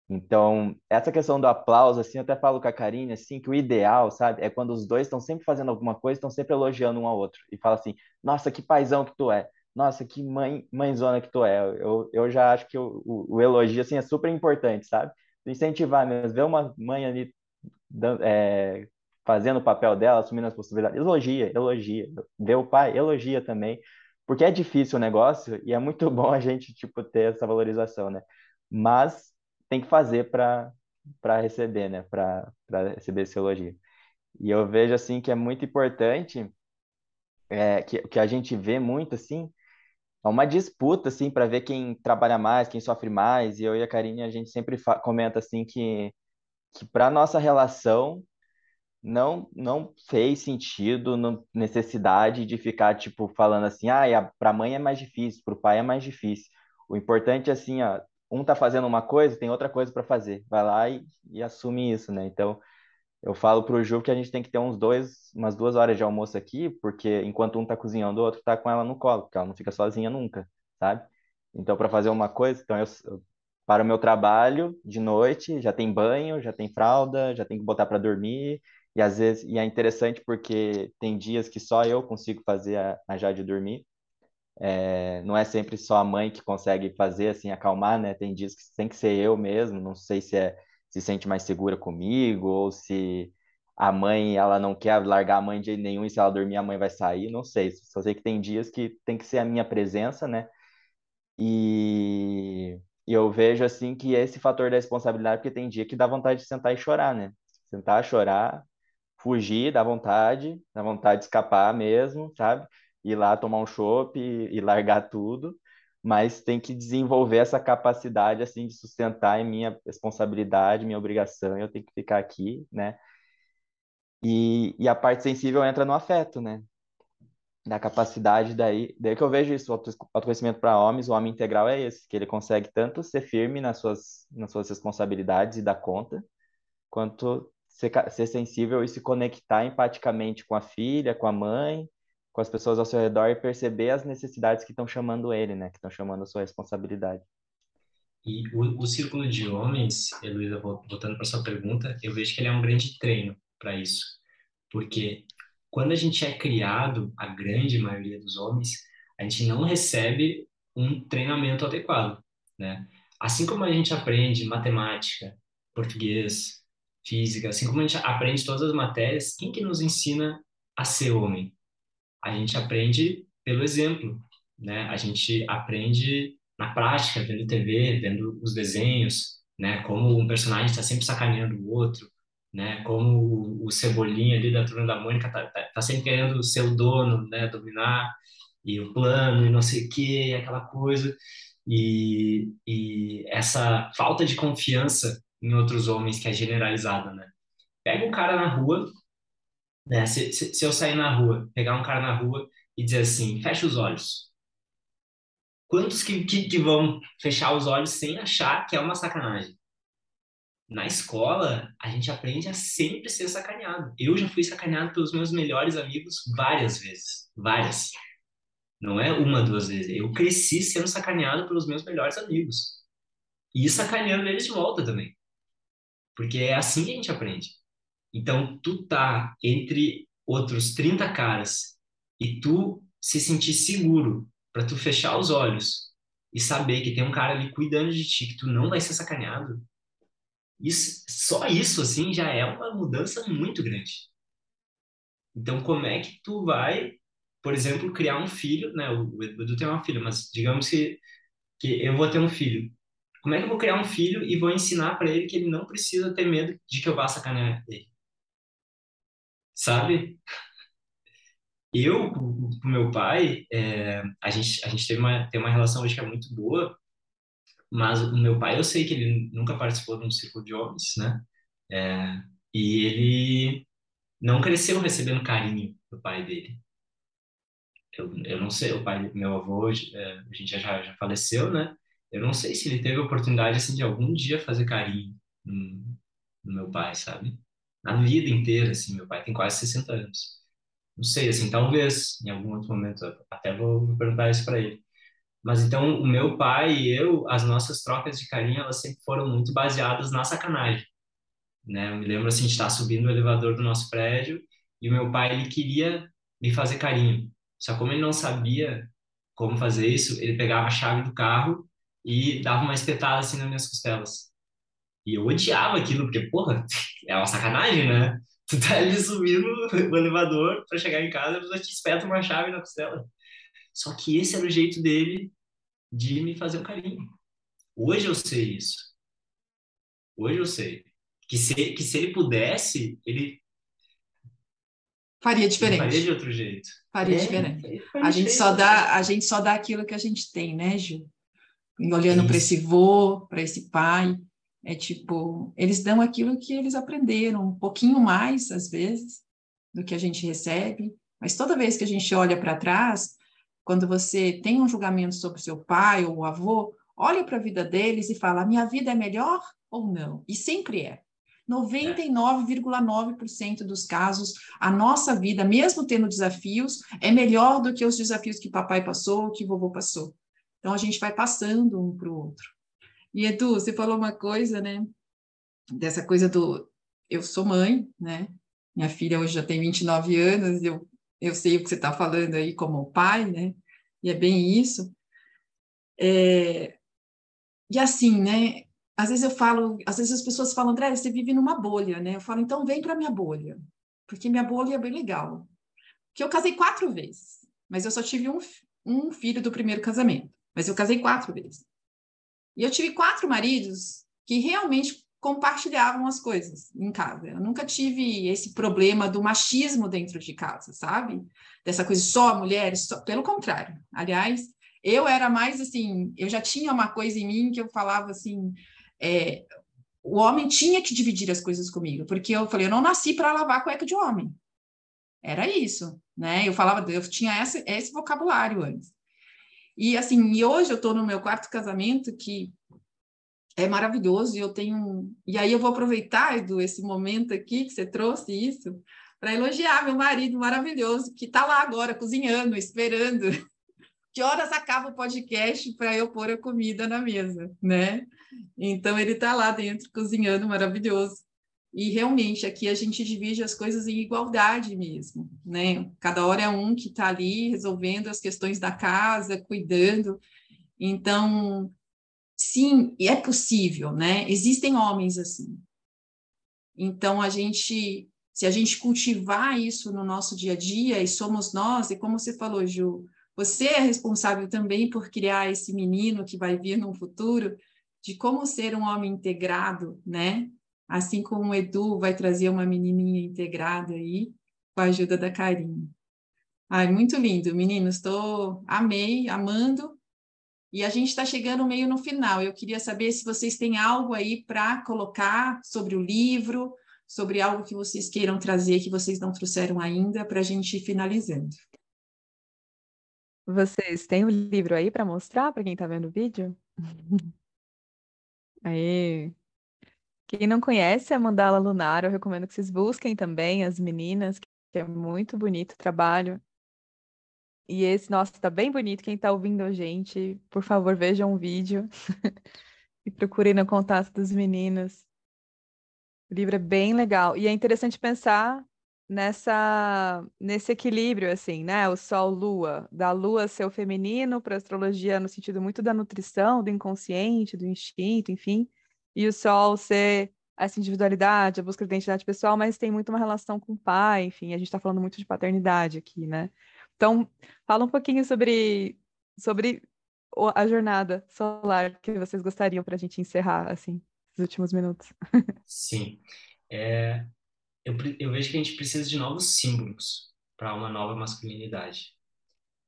Então, essa questão do aplauso, assim, eu até falo com a Karine, assim, que o ideal, sabe, é quando os dois estão sempre fazendo alguma coisa, estão sempre elogiando um ao outro. E fala assim, nossa, que paizão que tu é. Nossa, que mãe, mãezona que tu é. Eu, eu já acho que o, o, o elogio, assim, é super importante, sabe? Incentivar mesmo, ver uma mãe ali é, fazendo o papel dela, assumindo as possibilidades. Elogia, elogia. Vê o pai, elogia também. Porque é difícil o negócio e é muito bom a gente, tipo, ter essa valorização, né? Mas tem que fazer para receber, né? Para receber esse elogio. E eu vejo assim que é muito importante é, que, que a gente vê muito assim é uma disputa assim para ver quem trabalha mais, quem sofre mais. E eu e a Karine a gente sempre comenta assim que que para nossa relação não não fez sentido, não, necessidade de ficar tipo falando assim, ah, para a mãe é mais difícil, para o pai é mais difícil. O importante é assim, ó, um tá fazendo uma coisa, tem outra coisa para fazer. Vai lá e, e assume isso, né? Então, eu falo pro Ju que a gente tem que ter uns dois, umas duas horas de almoço aqui, porque enquanto um tá cozinhando, o outro tá com ela no colo, porque ela não fica sozinha nunca, sabe? Então, para fazer uma coisa, então eu, eu para o meu trabalho de noite, já tem banho, já tem fralda, já tem que botar para dormir, e às vezes, e é interessante porque tem dias que só eu consigo fazer a, a Jade dormir, é, não é sempre só a mãe que consegue fazer, assim, acalmar, né? Tem dias que tem que ser eu mesmo, não sei se é se sente mais segura comigo ou se a mãe, ela não quer largar a mãe de nenhum e se ela dormir a mãe vai sair, não sei. Só sei que tem dias que tem que ser a minha presença, né? E, e eu vejo, assim, que esse fator da responsabilidade, porque tem dia que dá vontade de sentar e chorar, né? Sentar, chorar, fugir, dá vontade, dá vontade de escapar mesmo, sabe? ir lá tomar um chopp e, e largar tudo, mas tem que desenvolver essa capacidade assim de sustentar em minha responsabilidade, minha obrigação, eu tenho que ficar aqui, né? E, e a parte sensível entra no afeto, né? Da capacidade daí, daí que eu vejo isso, o autoconhecimento para homens, o homem integral é esse, que ele consegue tanto ser firme nas suas, nas suas responsabilidades e dar conta, quanto ser, ser sensível e se conectar empaticamente com a filha, com a mãe, com as pessoas ao seu redor e perceber as necessidades que estão chamando ele, né? Que estão chamando a sua responsabilidade. E o, o círculo de homens, Heloísa, voltando para sua pergunta, eu vejo que ele é um grande treino para isso. Porque quando a gente é criado, a grande maioria dos homens, a gente não recebe um treinamento adequado, né? Assim como a gente aprende matemática, português, física, assim como a gente aprende todas as matérias, quem que nos ensina a ser homem? a gente aprende pelo exemplo, né? A gente aprende na prática, vendo TV, vendo os desenhos, né? Como um personagem está sempre sacaneando o outro, né? Como o, Cebolinha ali da Turma da Mônica tá, tá, tá, sempre querendo ser o dono, né? Dominar e o plano e não sei o que, aquela coisa. E, e essa falta de confiança em outros homens que é generalizada, né? Pega um cara na rua né? Se, se, se eu sair na rua, pegar um cara na rua e dizer assim, fecha os olhos. Quantos que, que, que vão fechar os olhos sem achar que é uma sacanagem? Na escola, a gente aprende a sempre ser sacaneado. Eu já fui sacaneado pelos meus melhores amigos várias vezes. Várias. Não é uma, duas vezes. Eu cresci sendo sacaneado pelos meus melhores amigos. E sacaneando eles de volta também. Porque é assim que a gente aprende. Então, tu tá entre outros 30 caras e tu se sentir seguro para tu fechar os olhos e saber que tem um cara ali cuidando de ti, que tu não vai ser sacaneado, isso, só isso, assim, já é uma mudança muito grande. Então, como é que tu vai, por exemplo, criar um filho, né? O Edu tem uma filha, mas digamos que, que eu vou ter um filho. Como é que eu vou criar um filho e vou ensinar para ele que ele não precisa ter medo de que eu vá sacanear ele? sabe? Eu, com meu pai, é, a gente, a gente tem uma, tem uma relação hoje que é muito boa, mas o meu pai, eu sei que ele nunca participou de um círculo de homens, né? É, e ele não cresceu recebendo carinho do pai dele. Eu, eu não sei, o pai do meu avô, é, a gente já, já faleceu, né? Eu não sei se ele teve a oportunidade, assim, de algum dia fazer carinho no, no meu pai, sabe? na vida inteira, assim, meu pai tem quase 60 anos. Não sei, assim, talvez em algum outro momento até vou perguntar isso para ele. Mas então o meu pai e eu, as nossas trocas de carinho, elas sempre foram muito baseadas na sacanagem, né? Eu me lembro assim de estar subindo o elevador do nosso prédio e o meu pai ele queria me fazer carinho. Só como ele não sabia como fazer isso, ele pegava a chave do carro e dava uma espetada assim nas minhas costelas. E eu odiava aquilo, porque, porra, é uma sacanagem, né? Tu tá ali subindo o elevador para chegar em casa, a pessoa te espeta uma chave na costela. Só que esse era o jeito dele de me fazer um carinho. Hoje eu sei isso. Hoje eu sei. que se, que se ele pudesse, ele faria diferente. Ele faria de outro jeito. Faria é, diferente. A gente só dá, a gente só dá aquilo que a gente tem, né, Gil? Olhando para esse vô, para esse pai, é tipo, eles dão aquilo que eles aprenderam, um pouquinho mais às vezes do que a gente recebe, mas toda vez que a gente olha para trás, quando você tem um julgamento sobre seu pai ou avô, olha para a vida deles e fala: minha vida é melhor ou não? E sempre é. 99,9% dos casos, a nossa vida, mesmo tendo desafios, é melhor do que os desafios que papai passou, que vovô passou. Então, a gente vai passando um para o outro. E, Edu, você falou uma coisa, né? Dessa coisa do. Eu sou mãe, né? Minha filha hoje já tem 29 anos, eu, eu sei o que você está falando aí como pai, né? E é bem isso. É, e assim, né? às vezes eu falo, às vezes as pessoas falam, André, você vive numa bolha, né? Eu falo, então vem para minha bolha, porque minha bolha é bem legal. Que eu casei quatro vezes, mas eu só tive um, um filho do primeiro casamento, mas eu casei quatro vezes. E eu tive quatro maridos que realmente compartilhavam as coisas em casa. Eu nunca tive esse problema do machismo dentro de casa, sabe? Dessa coisa só mulheres, só... pelo contrário. Aliás, eu era mais assim, eu já tinha uma coisa em mim que eu falava assim, é, o homem tinha que dividir as coisas comigo, porque eu falei, eu não nasci para lavar cueca de homem. Era isso, né? Eu falava, eu tinha esse, esse vocabulário antes. E assim, e hoje eu estou no meu quarto casamento que é maravilhoso e eu tenho e aí eu vou aproveitar Edu, esse momento aqui que você trouxe isso para elogiar meu marido maravilhoso que está lá agora cozinhando, esperando que horas acaba o podcast para eu pôr a comida na mesa, né? Então ele está lá dentro cozinhando maravilhoso. E realmente aqui a gente divide as coisas em igualdade mesmo, né? Cada hora é um que está ali resolvendo as questões da casa, cuidando. Então, sim, é possível, né? Existem homens assim. Então a gente, se a gente cultivar isso no nosso dia a dia, e somos nós, e como você falou, Ju, você é responsável também por criar esse menino que vai vir no futuro, de como ser um homem integrado, né? Assim como o Edu vai trazer uma menininha integrada aí, com a ajuda da Karine. Ai, muito lindo, meninos. Estou amei, amando. E a gente está chegando meio no final. Eu queria saber se vocês têm algo aí para colocar sobre o livro, sobre algo que vocês queiram trazer que vocês não trouxeram ainda, para a gente ir finalizando. Vocês têm o livro aí para mostrar para quem está vendo o vídeo? Aí. Quem não conhece a Mandala Lunar, eu recomendo que vocês busquem também as meninas, que é muito bonito o trabalho. E esse, nossa, tá bem bonito. Quem tá ouvindo a gente, por favor, vejam o vídeo e procurem no contato dos meninos. O livro é bem legal. E é interessante pensar nessa nesse equilíbrio assim, né? O sol lua, da lua ser o feminino para astrologia no sentido muito da nutrição, do inconsciente, do instinto, enfim, e o sol ser essa individualidade, a busca da identidade pessoal, mas tem muito uma relação com o pai, enfim, a gente está falando muito de paternidade aqui, né? Então, fala um pouquinho sobre sobre a jornada solar que vocês gostariam para a gente encerrar assim, os últimos minutos. Sim. É, eu, eu vejo que a gente precisa de novos símbolos para uma nova masculinidade.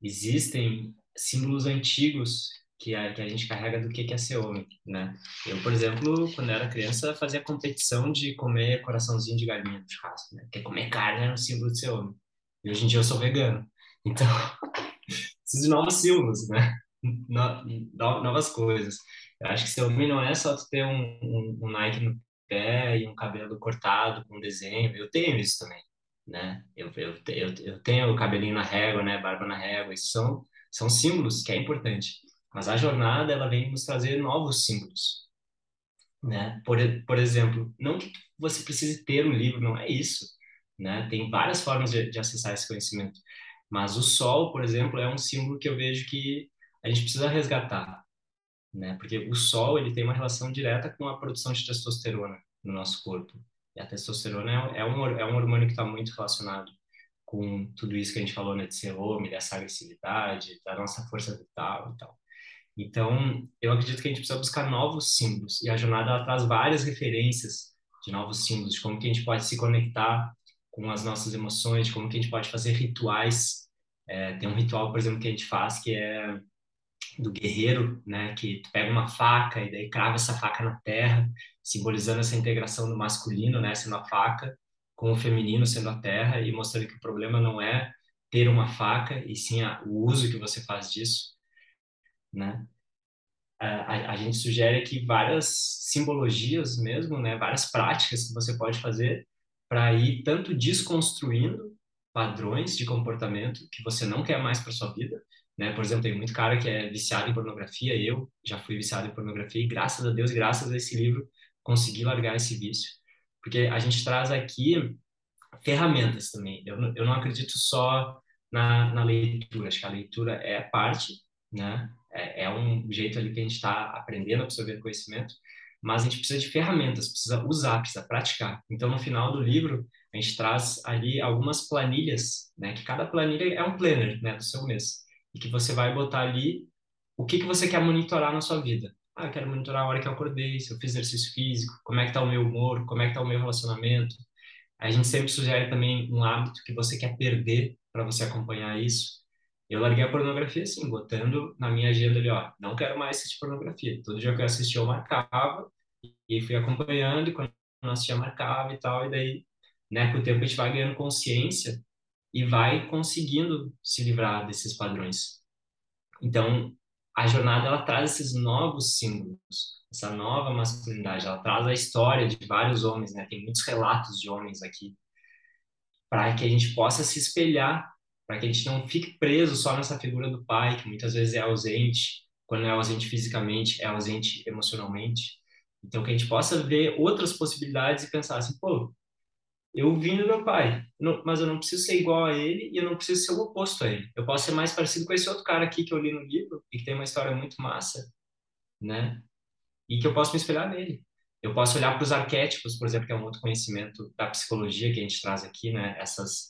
Existem símbolos antigos que a, que a gente carrega do que é ser homem, né? Eu, por exemplo, quando era criança, fazia competição de comer coraçãozinho de galinha no churrasco, né? Porque comer carne era um símbolo de ser homem. E hoje em dia eu sou vegano. Então, preciso de novos símbolos, né? No, no, novas coisas. Eu acho que ser homem não é só tu ter um, um, um Nike no pé e um cabelo cortado com desenho. Eu tenho isso também, né? Eu, eu, eu, eu tenho o cabelinho na régua, né? Barba na régua. Isso são, são símbolos que é importante. Mas a jornada, ela vem nos trazer novos símbolos, né? Por, por exemplo, não que você precise ter um livro, não é isso, né? Tem várias formas de, de acessar esse conhecimento. Mas o sol, por exemplo, é um símbolo que eu vejo que a gente precisa resgatar, né? Porque o sol ele tem uma relação direta com a produção de testosterona no nosso corpo. E a testosterona é, é um é um hormônio que está muito relacionado com tudo isso que a gente falou, né, de ser homem, dessa agressividade, da nossa força vital e tal. Então, eu acredito que a gente precisa buscar novos símbolos. E a jornada ela traz várias referências de novos símbolos, de como que a gente pode se conectar com as nossas emoções, de como que a gente pode fazer rituais. É, tem um ritual, por exemplo, que a gente faz que é do guerreiro, né, que tu pega uma faca e daí crava essa faca na terra, simbolizando essa integração do masculino, né, sendo a faca, com o feminino sendo a terra e mostrando que o problema não é ter uma faca e sim a, o uso que você faz disso, né? A, a, gente sugere aqui várias simbologias mesmo, né, várias práticas que você pode fazer para ir tanto desconstruindo padrões de comportamento que você não quer mais para sua vida, né? Por exemplo, tem muito cara que é viciado em pornografia, eu já fui viciado em pornografia e graças a Deus, graças a esse livro, consegui largar esse vício. Porque a gente traz aqui ferramentas também. Eu, eu não acredito só na, na leitura, acho que a leitura é parte, né? É, é um jeito ali que a gente está aprendendo a absorver conhecimento, mas a gente precisa de ferramentas, precisa usar, precisa praticar. Então, no final do livro, a gente traz ali algumas planilhas, né? Que cada planilha é um planner, né? Do seu mês e que você vai botar ali o que, que você quer monitorar na sua vida. Ah, eu quero monitorar a hora que eu acordei, se eu fiz exercício físico, como é que está o meu humor, como é que está o meu relacionamento. A gente sempre sugere também um hábito que você quer perder para você acompanhar isso. Eu larguei a pornografia assim, botando na minha agenda ali, ó, não quero mais assistir pornografia. Todo dia que eu assistia eu marcava e fui acompanhando e quando eu assistia marcava e tal, e daí, né, com o tempo a gente vai ganhando consciência e vai conseguindo se livrar desses padrões. Então, a jornada ela traz esses novos símbolos, essa nova masculinidade, ela traz a história de vários homens, né? Tem muitos relatos de homens aqui, para que a gente possa se espelhar, para que a gente não fique preso só nessa figura do pai, que muitas vezes é ausente, quando é ausente fisicamente, é ausente emocionalmente. Então, que a gente possa ver outras possibilidades e pensar assim, pô, eu vim do meu pai, não, mas eu não preciso ser igual a ele e eu não preciso ser o oposto a ele. Eu posso ser mais parecido com esse outro cara aqui que eu li no livro e que tem uma história muito massa, né? E que eu posso me espelhar nele. Eu posso olhar para os arquétipos, por exemplo, que é um outro conhecimento da psicologia que a gente traz aqui, né? Essas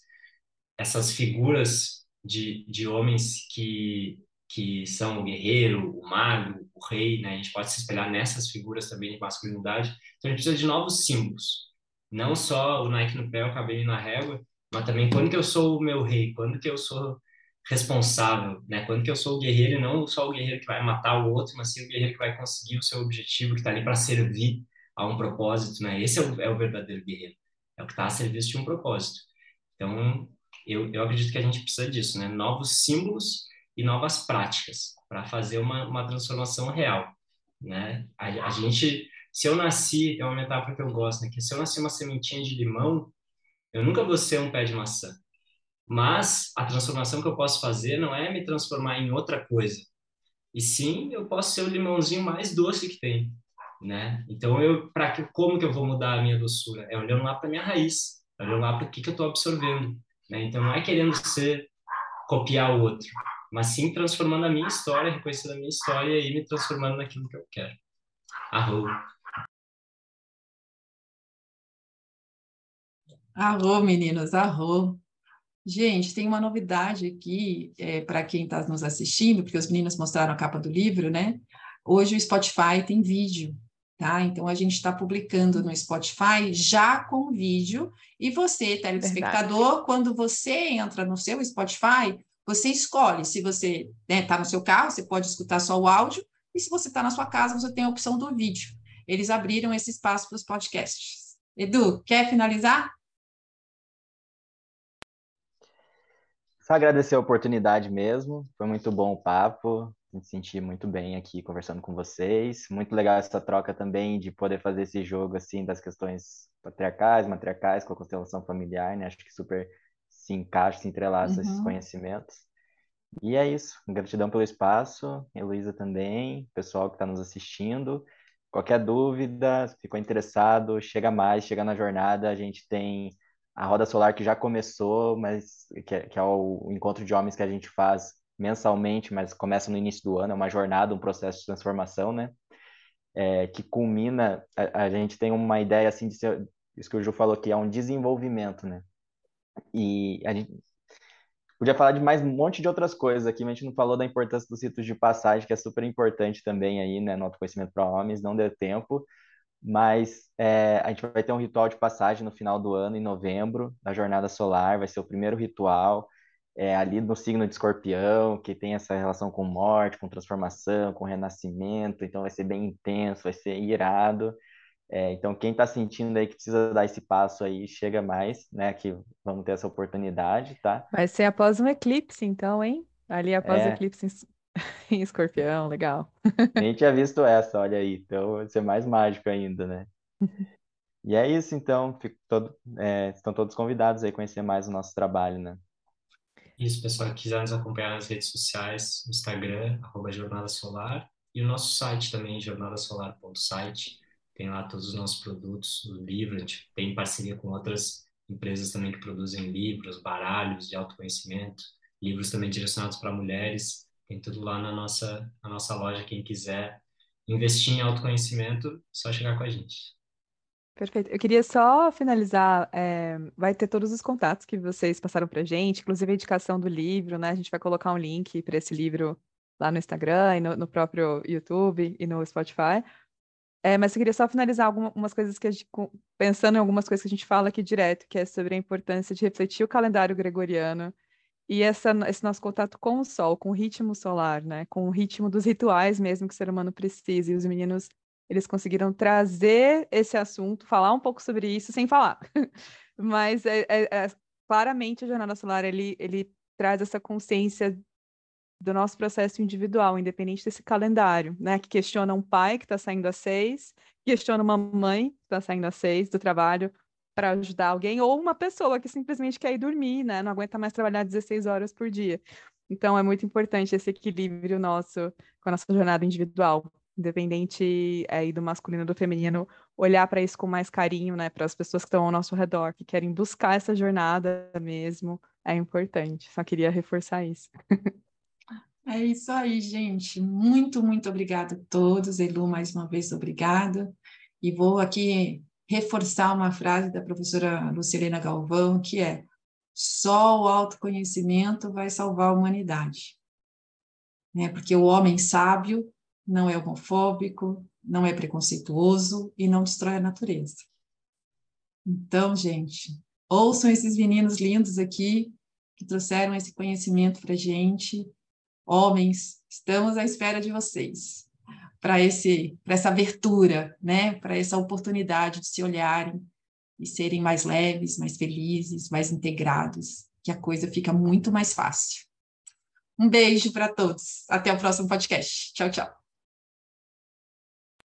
essas figuras de, de homens que que são o guerreiro, o mago, o rei, né? A gente pode se espelhar nessas figuras também de masculinidade. Então a gente precisa de novos símbolos não só o Nike no pé, o cabelo na régua, mas também quando que eu sou o meu rei, quando que eu sou responsável, né? Quando que eu sou o guerreiro não só o guerreiro que vai matar o outro, mas sim o guerreiro que vai conseguir o seu objetivo, que está ali para servir a um propósito, né? Esse é o, é o verdadeiro guerreiro, é o que está a serviço de um propósito. Então, eu, eu acredito que a gente precisa disso, né? Novos símbolos e novas práticas para fazer uma, uma transformação real, né? A, a gente se eu nasci, é uma metáfora que eu gosto, né? Que se eu nasci uma sementinha de limão, eu nunca vou ser um pé de maçã. Mas a transformação que eu posso fazer não é me transformar em outra coisa. E sim, eu posso ser o limãozinho mais doce que tem, né? Então eu para que como que eu vou mudar a minha doçura? É olhando lá para minha raiz, olhando lá para o que que eu estou absorvendo, né? Então não é querendo ser copiar o outro, mas sim transformando a minha história, reconhecendo a minha história e me transformando naquilo que eu quero. Arroba. Arro, meninos, arro. Gente, tem uma novidade aqui é, para quem está nos assistindo, porque os meninos mostraram a capa do livro, né? Hoje o Spotify tem vídeo, tá? Então a gente está publicando no Spotify já com vídeo, e você, telespectador, Verdade. quando você entra no seu Spotify, você escolhe se você está né, tá no seu carro, você pode escutar só o áudio, e se você está na sua casa, você tem a opção do vídeo. Eles abriram esse espaço para os podcasts. Edu, quer finalizar? Só agradecer a oportunidade mesmo, foi muito bom o papo, me senti muito bem aqui conversando com vocês. Muito legal essa troca também de poder fazer esse jogo assim das questões patriarcais, matriarcais com a constelação familiar, né? Acho que super se encaixa, se entrelaça uhum. esses conhecimentos. E é isso. Gratidão pelo espaço, Heloísa também, pessoal que está nos assistindo. Qualquer dúvida, ficou interessado, chega mais, chega na jornada. A gente tem a Roda Solar que já começou, mas que é, que é o encontro de homens que a gente faz mensalmente, mas começa no início do ano, é uma jornada, um processo de transformação, né? É, que culmina, a, a, gente tem uma ideia assim de ser, isso que o Ju falou que é um desenvolvimento, né? E a gente podia falar de mais um monte de outras coisas aqui, mas a gente não falou da importância dos ritos de passagem, que é super importante também aí, né, no autoconhecimento para homens, não deu tempo, Mas é, a gente vai ter um ritual de passagem no final do ano, em novembro, da Jornada Solar. Vai ser o primeiro ritual é, ali no signo de escorpião, que tem essa relação com morte, com transformação, com renascimento. Então vai ser bem intenso, vai ser irado. É, então, quem está sentindo aí que precisa dar esse passo aí, chega mais, né? Que vamos ter essa oportunidade, tá? Vai ser após um eclipse, então, hein? Ali após o É, eclipse em, em Escorpião, legal. nem tinha visto essa, olha aí. Então, vai ser mais mágico ainda, né? E é isso, então. Todo, é, estão todos convidados aí a conhecer mais o nosso trabalho, né? Isso, pessoal, quiser nos acompanhar nas redes sociais, Instagram, arroba Jornada Solar, e o nosso site também, jornadasolar.site. Tem lá todos os nossos produtos, o livro, a gente tem parceria com outras empresas também que produzem livros, baralhos de autoconhecimento, livros também direcionados para mulheres. Tem tudo lá na nossa, na nossa loja. Quem quiser investir em autoconhecimento, só chegar com a gente. Perfeito. Eu queria só finalizar, é, vai ter todos os contatos que vocês passaram para gente, inclusive a indicação do livro, né? A gente vai colocar um link para esse livro lá no Instagram e no, no próprio YouTube e no Spotify. É, mas eu queria só finalizar algumas coisas que a gente, pensando em algumas coisas que a gente fala aqui direto, que é sobre a importância de refletir o calendário gregoriano e essa, esse nosso contato com o sol, com o ritmo solar, né? Com o ritmo dos rituais mesmo que o ser humano precisa. E os meninos, eles conseguiram trazer esse assunto, falar um pouco sobre isso sem falar. Mas é, é- é- claramente a jornada solar, ele, ele traz essa consciência do nosso processo individual, independente desse calendário, né? Que questiona um pai que está saindo às seis, questiona uma mãe que está saindo às seis do trabalho para ajudar alguém, ou uma pessoa que simplesmente quer ir dormir, né? Não aguenta mais trabalhar 16 horas por dia. Então é muito importante esse equilíbrio nosso com a nossa jornada individual, independente aí do masculino e do feminino, olhar para isso com mais carinho, né? Para as pessoas que estão ao nosso redor, que querem buscar essa jornada mesmo, é importante. Só queria reforçar isso. É isso aí, gente. Muito, muito obrigada a todos. Elu, mais uma vez, obrigada. E vou aqui reforçar uma frase da professora Lucilena Galvão, que é: só o autoconhecimento vai salvar a humanidade. Né? Porque o homem sábio não é homofóbico, não é preconceituoso e não destrói a natureza. Então, gente, ouçam esses meninos lindos aqui que trouxeram esse conhecimento para gente homens, estamos à espera de vocês para esse para essa abertura, né, para essa oportunidade de se olharem e serem mais leves, mais felizes, mais integrados, que a coisa fica muito mais fácil. Um beijo para todos. Até o próximo podcast. Tchau, tchau.